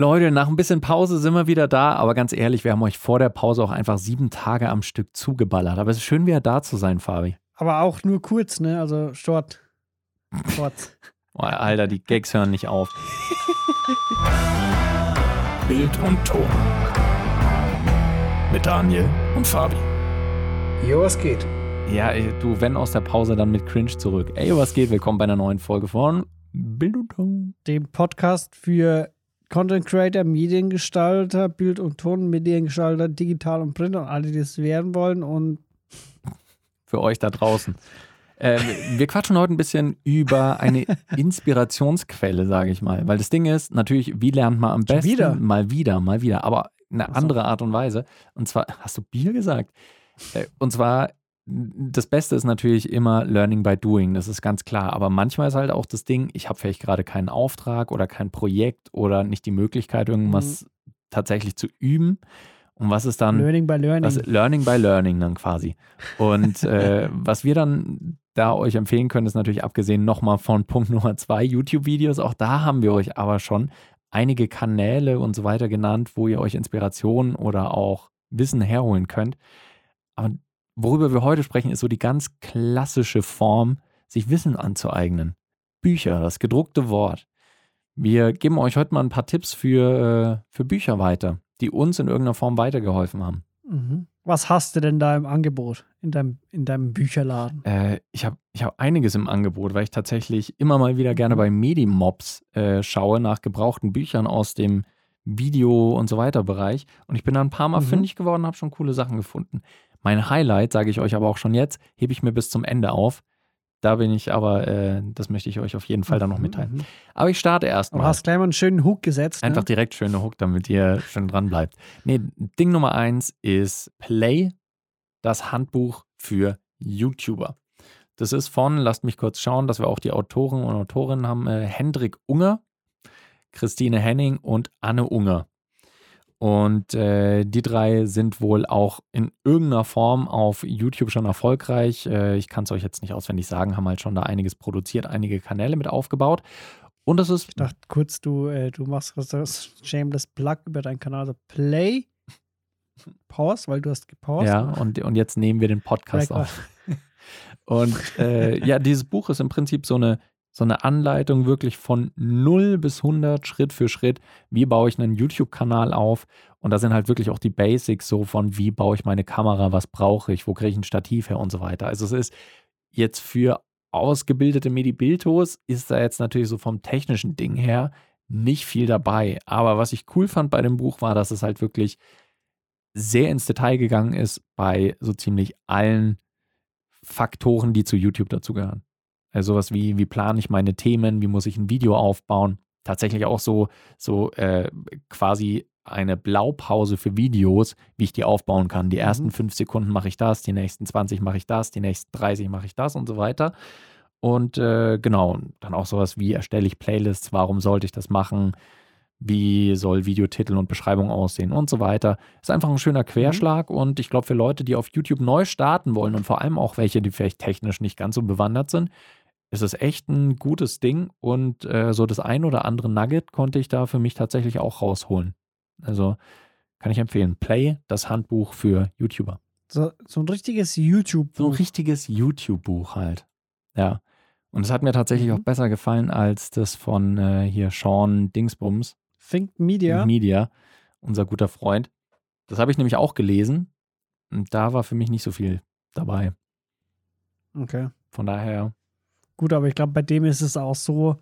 Leute, nach ein bisschen Pause sind wir wieder da, aber ganz ehrlich, wir haben euch vor der Pause auch einfach sieben Tage am Stück zugeballert. Aber es ist schön, wieder da zu sein, Fabi. Aber auch nur kurz, ne? Also short. Short. oh, Alter, die Gags hören nicht auf. Bild und Ton. Mit Daniel und Fabi. Jo, was geht? Ja, du, wenn aus der Pause, dann mit Cringe zurück. Ey, was geht? Willkommen bei einer neuen Folge von Bild und Ton. Dem Podcast für Content Creator, Mediengestalter, Bild- und Ton, Mediengestalter, Digital und Print und alle, die es werden wollen und für euch da draußen. Äh, wir quatschen heute ein bisschen über eine Inspirationsquelle, sage ich mal. Weil das Ding ist, natürlich, wie lernt man am besten? Wieder. Mal wieder, mal wieder, aber eine andere Art und Weise. Und zwar, hast du Bier gesagt? Äh, und zwar das Beste ist natürlich immer Learning by Doing, das ist ganz klar. Aber manchmal ist halt auch das Ding, ich habe vielleicht gerade keinen Auftrag oder kein Projekt oder nicht die Möglichkeit, irgendwas mhm. tatsächlich zu üben. Und was ist dann? Learning by Learning. Was, learning by Learning dann quasi. Und äh, was wir dann da euch empfehlen können, ist natürlich abgesehen nochmal von Punkt Nummer zwei, YouTube-Videos. Auch da haben wir euch aber schon einige Kanäle und so weiter genannt, wo ihr euch Inspiration oder auch Wissen herholen könnt. Aber worüber wir heute sprechen, ist so die ganz klassische Form, sich Wissen anzueignen. Bücher, das gedruckte Wort. Wir geben euch heute mal ein paar Tipps für, äh, für Bücher weiter, die uns in irgendeiner Form weitergeholfen haben. Mhm. Was hast du denn da im Angebot, in deinem, in deinem Bücherladen? Äh, ich habe ich hab einiges im Angebot, weil ich tatsächlich immer mal wieder gerne mhm. bei Medimobs äh, schaue nach gebrauchten Büchern aus dem Video- und so weiter Bereich. Und ich bin da ein paar Mal mhm. fündig geworden, habe schon coole Sachen gefunden. Mein Highlight, sage ich euch aber auch schon jetzt, hebe ich mir bis zum Ende auf. Da bin ich aber, äh, das möchte ich euch auf jeden Fall dann noch mhm, mitteilen. Mhm. Aber ich starte erstmal. Du hast gleich mal einen schönen Hook gesetzt. Einfach ne? direkt schöne Hook, damit ihr schön dran bleibt. Nee, Ding Nummer eins ist Play, das Handbuch für YouTuber. Das ist von, lasst mich kurz schauen, dass wir auch die Autoren und Autorinnen haben, äh, Hendrik Unger, Christine Henning und Anne Unger. Und äh, die drei sind wohl auch in irgendeiner Form auf YouTube schon erfolgreich. Äh, ich kann es euch jetzt nicht auswendig sagen, haben halt schon da einiges produziert, einige Kanäle mit aufgebaut. Und das ist. Ich dachte kurz, du, äh, du machst das Shameless Plug über deinen Kanal. Also Play, Pause, weil du hast gepaused. Ja, und, und jetzt nehmen wir den Podcast auf. und äh, ja, dieses Buch ist im Prinzip so eine so eine Anleitung wirklich von 0 bis 100 Schritt für Schritt. Wie baue ich einen YouTube-Kanal auf? Und da sind halt wirklich auch die Basics so von, wie baue ich meine Kamera, was brauche ich, wo kriege ich ein Stativ her und so weiter. Also es ist jetzt für ausgebildete Medi-Bildos ist da jetzt natürlich so vom technischen Ding her nicht viel dabei. Aber was ich cool fand bei dem Buch war, dass es halt wirklich sehr ins Detail gegangen ist bei so ziemlich allen Faktoren, die zu YouTube dazugehören. Also sowas wie, wie plane ich meine Themen, wie muss ich ein Video aufbauen. Tatsächlich auch so, so äh, quasi eine Blaupause für Videos, wie ich die aufbauen kann. Die mhm. ersten fünf Sekunden mache ich das, die nächsten 20 mache ich das, die nächsten 30 mache ich das und so weiter. Und äh, genau, dann auch sowas wie erstelle ich Playlists, warum sollte ich das machen, wie soll Videotitel und Beschreibung aussehen und so weiter. Ist einfach ein schöner Querschlag mhm. und ich glaube für Leute, die auf YouTube neu starten wollen und vor allem auch welche, die vielleicht technisch nicht ganz so bewandert sind, ist es echt ein gutes Ding und äh, so das ein oder andere Nugget konnte ich da für mich tatsächlich auch rausholen. Also kann ich empfehlen. Play, das Handbuch für YouTuber. So, so ein richtiges YouTube-Buch. So ein richtiges YouTube-Buch halt. Ja. Und es hat mir tatsächlich mhm. auch besser gefallen als das von äh, hier Sean Dingsbums. Think Media. Think Media, unser guter Freund. Das habe ich nämlich auch gelesen. Und da war für mich nicht so viel dabei. Okay. Von daher Gut, aber ich glaube, bei dem ist es auch so,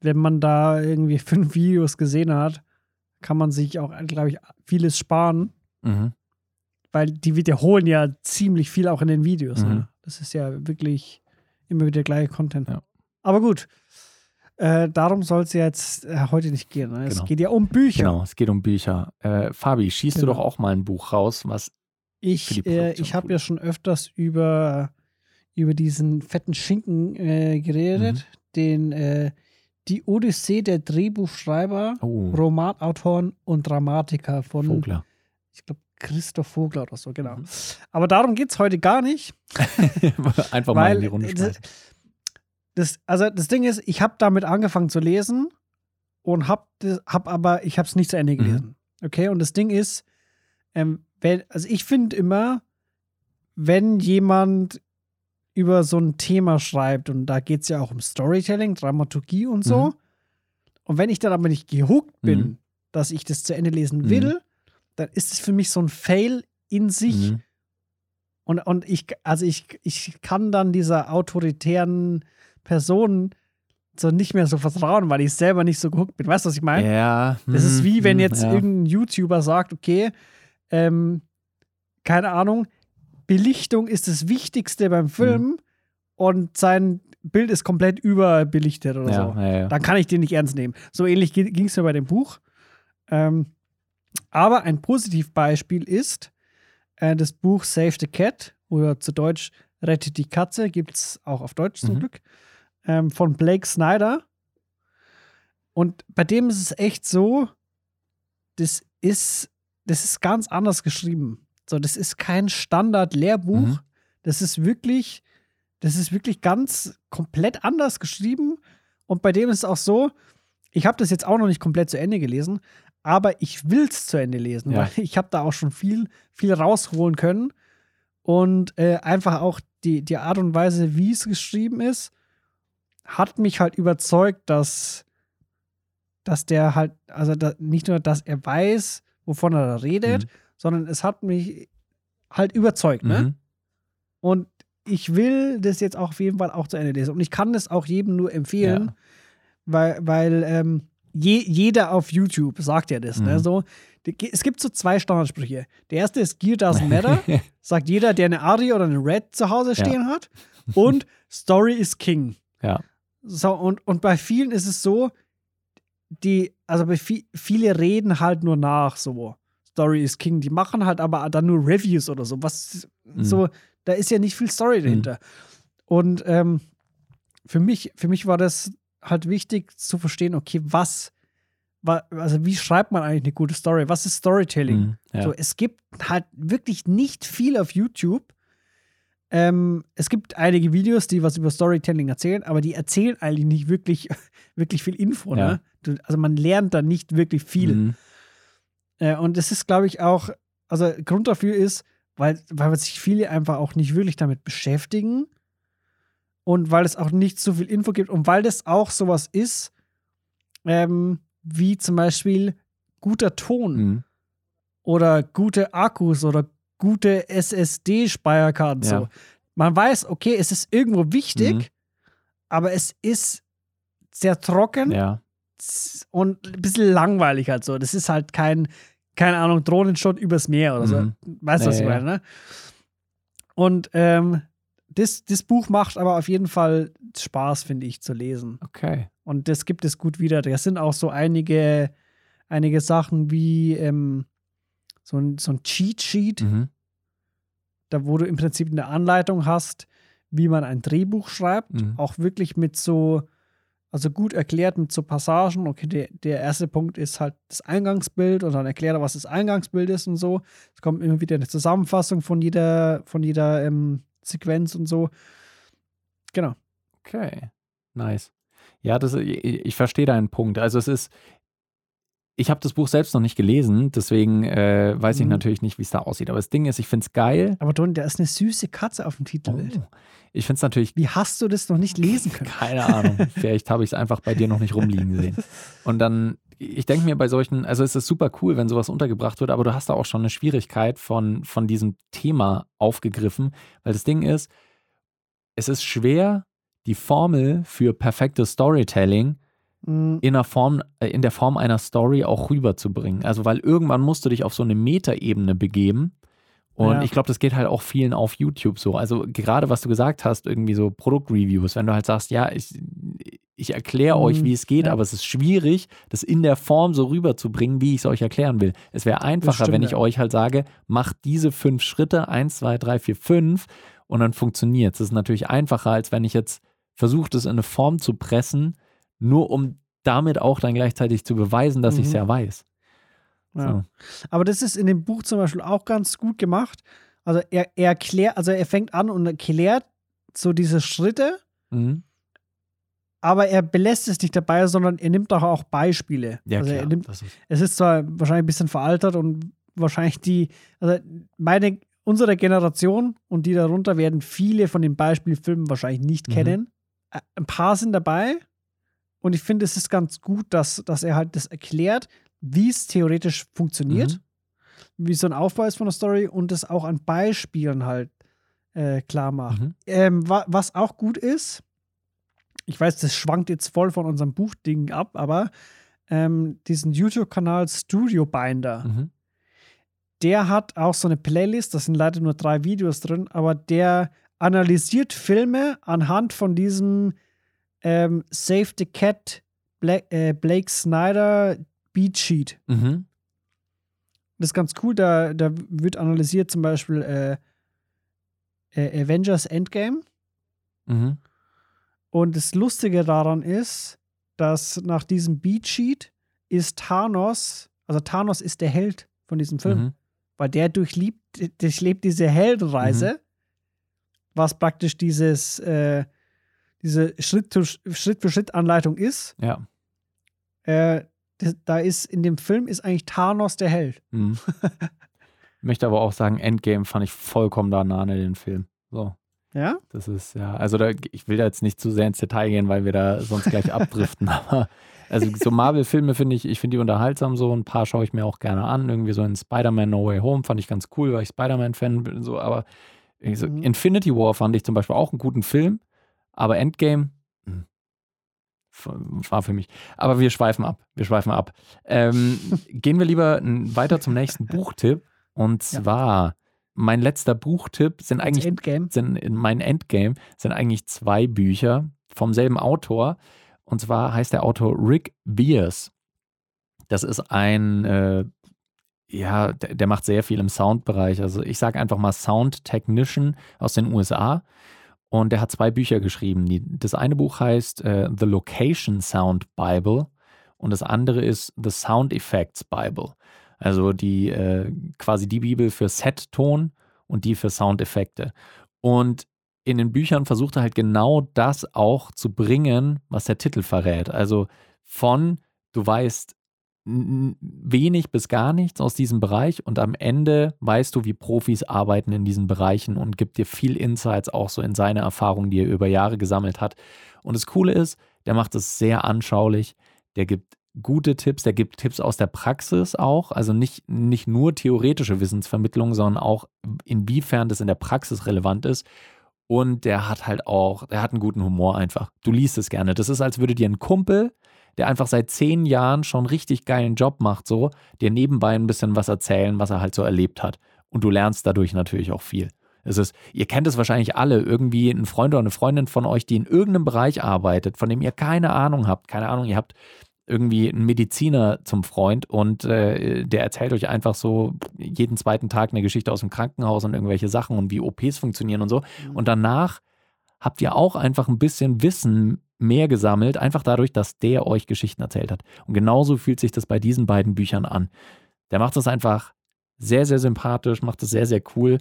wenn man da irgendwie fünf Videos gesehen hat, kann man sich auch, glaube ich, vieles sparen. Mhm. Weil die wiederholen ja ziemlich viel auch in den Videos. Ne? Mhm. Ne? Das ist ja wirklich immer wieder gleiche Content. Ja. Aber gut. Äh, darum soll es ja jetzt äh, heute nicht gehen. Ne? Es genau. geht ja um Bücher. Genau, es geht um Bücher. Äh, Fabi, schießt genau. du doch auch mal ein Buch raus, was ich, äh, ich habe ja schon öfters über über diesen fetten Schinken äh, geredet, mhm. den äh, die Odyssee der Drehbuchschreiber, oh. Romanautoren und Dramatiker von Vogler. Ich glaube, Christoph Vogler oder so, genau. Mhm. Aber darum geht es heute gar nicht. Einfach mal in die Runde das, das, Also das Ding ist, ich habe damit angefangen zu lesen und hab, hab aber, ich habe es nicht zu Ende Mhm. gelesen. Okay, und das Ding ist, ähm, wenn, also ich finde immer, wenn jemand über so ein Thema schreibt, und da geht es ja auch um Storytelling, Dramaturgie und so, Mhm. und wenn ich dann aber nicht gehuckt bin, Mhm. dass ich das zu Ende lesen Mhm. will, dann ist es für mich so ein Fail in sich. Mhm. Und, und ich, also ich, ich kann dann dieser autoritären Person so nicht mehr so vertrauen, weil ich selber nicht so gehuckt bin. Weißt du, was ich meine? Ja. Das ist hm, wie wenn jetzt ja. irgendein YouTuber sagt, okay, ähm, keine Ahnung, Belichtung ist das Wichtigste Mhm. beim Film und sein Bild ist komplett überbelichtet oder ja, so. ja, ja. Dann kann ich den nicht ernst nehmen. So ähnlich ging es mir bei dem Buch. Ähm, aber ein Positivbeispiel ist äh, das Buch Save the Cat oder zu Deutsch Rettet die Katze, gibt es auch auf Deutsch zum Mhm. Glück, ähm, von Blake Snyder. Und bei dem ist es echt so, das ist, das ist ganz anders geschrieben. So, das ist kein Standard-Lehrbuch. Mhm. Das ist wirklich, das ist wirklich ganz komplett anders geschrieben. Und bei dem ist es auch so, ich habe das jetzt auch noch nicht komplett zu Ende gelesen, aber ich will es zu Ende lesen, Ja. weil ich habe da auch schon viel, viel rausholen können. Und äh, einfach auch die, die Art und Weise, wie es geschrieben ist, hat mich halt überzeugt, dass, dass der halt, also da, nicht nur, dass er weiß, wovon er da redet, Mhm. Sondern es hat mich halt überzeugt, ne? Mhm. Und ich will das jetzt auch auf jeden Fall auch zu Ende lesen. Und ich kann das auch jedem nur empfehlen, Ja. weil, weil ähm, je, jeder auf YouTube sagt ja das. Ne? Mhm. So, die- es gibt so zwei Standardsprüche. Der erste ist Gear doesn't matter. sagt jeder, der eine Ari oder eine Red zu Hause Ja. stehen hat. Und Story is King. Ja. So, und, und bei vielen ist es so, die, also bei vi viele reden halt nur nach, so. Story is King. Die machen halt aber dann nur Reviews oder so. Was Mhm. so, da ist ja nicht viel Story dahinter. Und ähm, für mich, für mich war das halt wichtig zu verstehen, okay, was, wa- also wie schreibt man eigentlich eine gute Story? Was ist Storytelling? Mhm. Ja. So, es gibt halt wirklich nicht viel auf YouTube. Ähm, es gibt einige Videos, die was über Storytelling erzählen, aber die erzählen eigentlich nicht wirklich, wirklich viel Info. Ja. Ne? Also man lernt da nicht wirklich viel. Mhm. Äh, und das ist, glaube ich, auch, also Grund dafür ist, weil, weil sich viele einfach auch nicht wirklich damit beschäftigen und weil es auch nicht so viel Info gibt und weil das auch sowas ist, ähm, wie zum Beispiel guter Ton Mhm. oder gute Akkus oder gute SSD-Speicherkarten. Ja. So. Man weiß, okay, es ist irgendwo wichtig, Mhm. aber es ist sehr trocken Ja. Und ein bisschen langweilig halt so. Das ist halt kein, keine Ahnung, Drohnenshot übers Meer oder so. Mhm. Weißt du, was ich meine, ne? Und ähm, das, das Buch macht aber auf jeden Fall Spaß, finde ich, zu lesen. Okay. Und das gibt es gut wieder. Da sind auch so einige, einige Sachen wie ähm, so ein, so ein Cheat-Sheet, Mhm. da wo du im Prinzip eine Anleitung hast, wie man ein Drehbuch schreibt. Mhm. Auch wirklich mit so, also gut erklärt mit so Passagen. Okay, der, der erste Punkt ist halt das Eingangsbild und dann erklärt er, was das Eingangsbild ist und so. Es kommt immer wieder eine Zusammenfassung von jeder, von jeder ähm, Sequenz und so. Genau. Okay. Nice. Ja, das, ich, ich verstehe deinen Punkt. Also es ist, ich habe das Buch selbst noch nicht gelesen, deswegen äh, weiß ich Mhm. natürlich nicht, wie es da aussieht. Aber das Ding ist, ich finde es geil. Aber Don, da ist eine süße Katze auf dem Titelbild. Oh. Ich finde es natürlich Wie hast du das noch nicht lesen können? Keine Ahnung. Vielleicht habe ich es einfach bei dir noch nicht rumliegen sehen. Und dann, ich denke mir bei solchen, also es ist super cool, wenn sowas untergebracht wird, aber du hast da auch schon eine Schwierigkeit von, von diesem Thema aufgegriffen, weil das Ding ist, es ist schwer, die Formel für perfektes Storytelling in der Form, äh, in der Form einer Story auch rüberzubringen. Also, weil irgendwann musst du dich auf so eine Metaebene begeben. Und Ja. ich glaube, das geht halt auch vielen auf YouTube so. Also gerade was du gesagt hast, irgendwie so Produktreviews, wenn du halt sagst, ja, ich, ich erkläre euch, Mhm, wie es geht, ja. aber es ist schwierig, das in der Form so rüberzubringen, wie ich es euch erklären will. Es wäre einfacher, stimmt, wenn ich ja. euch halt sage, macht diese fünf Schritte, eins, zwei, drei, vier, fünf, und dann funktioniert es. Das ist natürlich einfacher, als wenn ich jetzt versuche, das in eine Form zu pressen, nur um damit auch dann gleichzeitig zu beweisen, dass Mhm. ich es ja weiß. ja. So. Aber das ist in dem Buch zum Beispiel auch ganz gut gemacht. Also er, er erklärt, also er fängt an und erklärt so diese Schritte, Mhm. aber er belässt es nicht dabei, sondern er nimmt auch, auch Beispiele. Ja, also klar. nimmt, ist, es ist zwar wahrscheinlich ein bisschen veraltert und wahrscheinlich die, also meine, unsere Generation und die darunter werden viele von den Beispielfilmen wahrscheinlich nicht Mhm. kennen. Ä- Ein paar sind dabei und ich finde, es ist ganz gut, dass, dass er halt das erklärt, wie es theoretisch funktioniert, wie so ein Aufbau ist von der Story und es auch an Beispielen halt äh, klar macht. mhm. Ähm, wa was auch gut ist, ich weiß, das schwankt jetzt voll von unserem Buchding ab, aber ähm, diesen YouTube-Kanal Studio Binder, Mhm. der hat auch so eine Playlist, das sind leider nur drei Videos drin, aber der analysiert Filme anhand von diesem ähm, Save the Cat Black, äh, Blake Snyder Beat Sheet. Mhm. Das ist ganz cool, da, da wird analysiert zum Beispiel äh, äh, Avengers Endgame. Mhm. Und das Lustige daran ist, dass nach diesem Beatsheet ist Thanos, also Thanos ist der Held von diesem Film, Mhm. weil der durchlebt, durchlebt diese Heldenreise, was praktisch dieses, äh, diese Schritt, Schritt für Schritt Anleitung ist. Ja. Äh, da ist in dem Film ist eigentlich Thanos der Held. Mhm. Möchte aber auch sagen, Endgame fand ich vollkommen da nah an den Film. So. Ja? Das ist ja, also da, ich will da jetzt nicht zu sehr ins Detail gehen, weil wir da sonst gleich abdriften, aber also so Marvel-Filme finde ich, ich finde die unterhaltsam so, ein paar schaue ich mir auch gerne an, irgendwie so in Spider-Man No Way Home fand ich ganz cool, weil ich Spider-Man-Fan bin, so, aber so, Mhm. Infinity War fand ich zum Beispiel auch einen guten Film, aber Endgame hm, war für mich. Aber wir schweifen ab, wir schweifen ab. Ähm, gehen wir lieber n- weiter zum nächsten Buchtipp und Ja. zwar mein letzter Buchtipp sind Das eigentlich Endgame. sind in mein Endgame sind eigentlich zwei Bücher vom selben Autor. Und zwar heißt der Autor Rick Beers. Das ist ein, äh, ja, der, der macht sehr viel im Soundbereich. Also ich sage einfach mal Sound Technician aus den USA. Und der hat zwei Bücher geschrieben. Das eine Buch heißt äh, The Location Sound Bible und das andere ist The Sound Effects Bible. Also die äh, quasi die Bibel für Set-Ton und die für Soundeffekte. Und in den Büchern versucht er halt genau das auch zu bringen, was der Titel verrät. Also von, du weißt wenig bis gar nichts aus diesem Bereich und am Ende weißt du, wie Profis arbeiten in diesen Bereichen und gibt dir viel Insights auch so in seine Erfahrungen, die er über Jahre gesammelt hat. Und das Coole ist, der macht es sehr anschaulich, der gibt gute Tipps, der gibt Tipps aus der Praxis auch, also nicht, nicht nur theoretische Wissensvermittlung, sondern auch inwiefern das in der Praxis relevant ist. Und der hat halt auch, der hat einen guten Humor einfach. Du liest es gerne. Das ist, als würde dir ein Kumpel, der einfach seit zehn Jahren schon richtig geilen Job macht, so, dir nebenbei ein bisschen was erzählen, was er halt so erlebt hat. Und du lernst dadurch natürlich auch viel. Es ist, ihr kennt es wahrscheinlich alle, irgendwie ein Freund oder eine Freundin von euch, die in irgendeinem Bereich arbeitet, von dem ihr keine Ahnung habt. Keine Ahnung, ihr habt irgendwie einen Mediziner zum Freund und äh, der erzählt euch einfach so jeden zweiten Tag eine Geschichte aus dem Krankenhaus und irgendwelche Sachen und wie OPs funktionieren und so. Und danach habt ihr auch einfach ein bisschen Wissen mehr gesammelt, einfach dadurch, dass der euch Geschichten erzählt hat. Und genauso fühlt sich das bei diesen beiden Büchern an. Der macht das einfach sehr, sehr sympathisch, macht es sehr, sehr cool.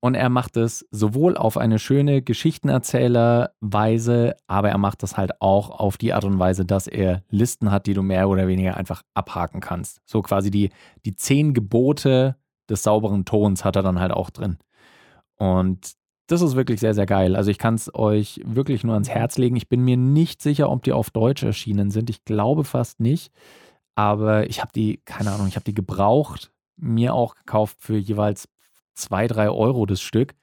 Und er macht es sowohl auf eine schöne Geschichtenerzählerweise, aber er macht das halt auch auf die Art und Weise, dass er Listen hat, die du mehr oder weniger einfach abhaken kannst. So quasi die, die zehn Gebote des sauberen Tons hat er dann halt auch drin. Und das ist wirklich sehr, sehr geil. Also ich kann es euch wirklich nur ans Herz legen. Ich bin mir nicht sicher, ob die auf Deutsch erschienen sind. Ich glaube fast nicht. Aber ich habe die, keine Ahnung, ich habe die gebraucht, mir auch gekauft für jeweils zwei, drei Euro das Stück.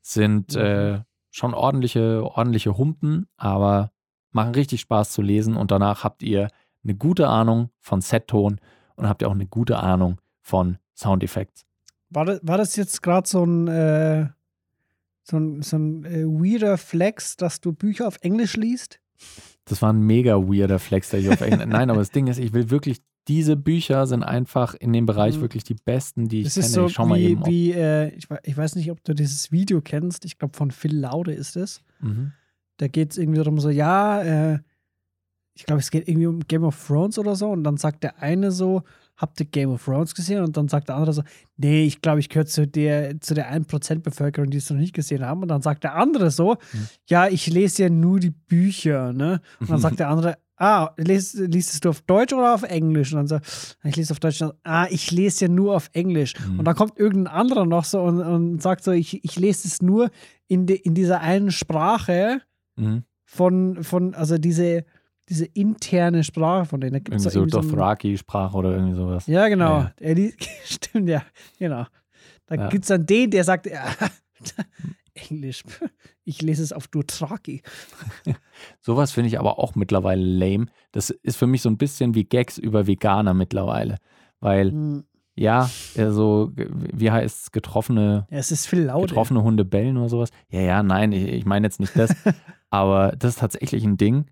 Sind Mhm. äh, schon ordentliche, ordentliche Humpen, aber machen richtig Spaß zu lesen. Und danach habt ihr eine gute Ahnung von Setton und habt ihr auch eine gute Ahnung von Soundeffekts. War das, war das jetzt gerade so ein, äh, so ein, so ein äh, weirder Flex, dass du Bücher auf Englisch liest? Das war ein mega weirder Flex, der hier auf Englisch. Nein, aber das Ding ist, ich will wirklich, diese Bücher sind einfach in dem Bereich Mhm. wirklich die besten, die ich Das kenne. ist so ich schau mal wie, eben. Ob, wie äh, ich, ich weiß nicht, ob du dieses Video kennst. Ich glaube, von Phil Laude ist es. mhm. Da geht es irgendwie darum, so, ja, äh, ich glaube, es geht irgendwie um Game of Thrones oder so. Und dann sagt der eine so, habt ihr Game of Thrones gesehen? Und dann sagt der andere so, nee, ich glaube, ich gehöre zu der, zu der 1% Bevölkerung, die es noch nicht gesehen haben. Und dann sagt der andere so, Mhm. ja, ich lese ja nur die Bücher, ne? Und dann sagt der andere, ah, liest, liest du auf Deutsch oder auf Englisch? Und dann so, ich lese auf Deutsch. Und dann, ah, ich lese ja nur auf Englisch. Mhm. Und dann kommt irgendein anderer noch so und, und sagt so, ich, ich lese es nur in, de, in dieser einen Sprache Mhm. von, von also diese, diese interne Sprache von denen. Da gibt's Irgendwie so irgendwie so ein- Dothraki-Sprache oder irgendwie sowas. Ja, genau. Ja. Li- Stimmt, ja, genau. Da Ja. gibt es dann den, der sagt, ja, Englisch, ich lese es auf Dothraki. Sowas finde ich aber auch mittlerweile lame. Das ist für mich so ein bisschen wie Gags über Veganer mittlerweile. Weil, Hm, ja, so, wie heißt es, getroffene, Ja, es ist viel lauter. getroffene Hunde bellen oder sowas. Ja, ja, nein, ich, ich meine jetzt nicht das. aber das ist tatsächlich ein Ding,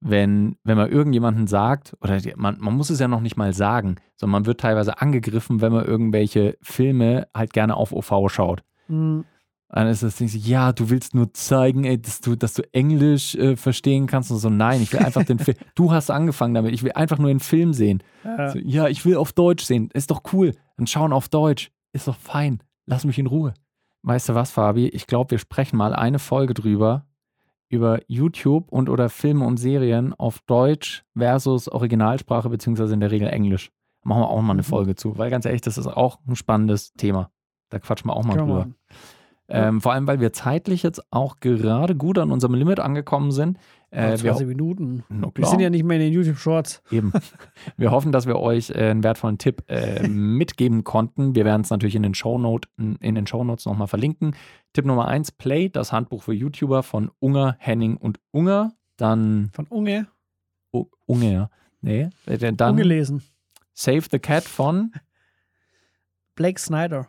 wenn, wenn man irgendjemanden sagt, oder man, man muss es ja noch nicht mal sagen, sondern man wird teilweise angegriffen, wenn man irgendwelche Filme halt gerne auf OV schaut. Hm, Dann ist das Ding so, ja, du willst nur zeigen, ey, dass du, dass du Englisch äh, verstehen kannst und so. Nein, ich will einfach den Film. Du hast angefangen damit. Ich will einfach nur den Film sehen. ja. So, ja, ich will auf Deutsch sehen. Ist doch cool. Dann schauen auf Deutsch. Ist doch fein. Lass mich in Ruhe. Weißt du was, Fabi? Ich glaube, wir sprechen mal eine Folge drüber. Über YouTube und oder Filme und Serien auf Deutsch versus Originalsprache, beziehungsweise in der Regel Englisch. Machen wir auch mal eine Mhm. Folge zu. Weil ganz ehrlich, das ist auch ein spannendes Thema. Da quatschen wir auch mal Kann drüber. Ähm, vor allem, weil wir zeitlich jetzt auch gerade gut an unserem Limit angekommen sind. Äh, Nach wir, 20 Minuten. Na Wir sind ja nicht mehr in den YouTube-Shorts. Eben. Wir hoffen, dass wir euch äh, einen wertvollen Tipp äh, mitgeben konnten. Wir werden es natürlich in den Shownote, in den Shownotes nochmal verlinken. Tipp Nummer eins: Play, das Handbuch für YouTuber von Unger, Henning und Unger. Dann Von Unge. oh, Unger. Nee, äh, dann Ungelesen. Save the Cat von Blake Snyder.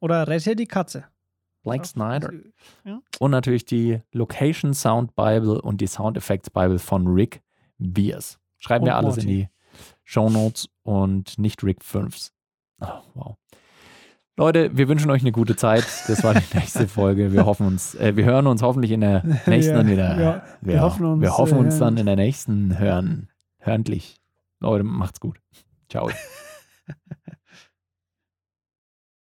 Oder Rette die Katze. Blake Snyder. Ja. Und natürlich die Location Sound Bible und die Sound Effects Bible von Rick Beers. Schreiben wir Und alles in Morty. die Show Notes und nicht Rick 5s. Oh, wow. Leute, wir wünschen euch eine gute Zeit. Das war die nächste Folge. Wir hoffen uns, äh, wir hören uns hoffentlich in der nächsten Ja, dann wieder. ja, wir, wir hoffen uns, wir hoffen äh, uns dann hören. in der nächsten hören. Hörentlich. Leute, macht's gut. Ciao.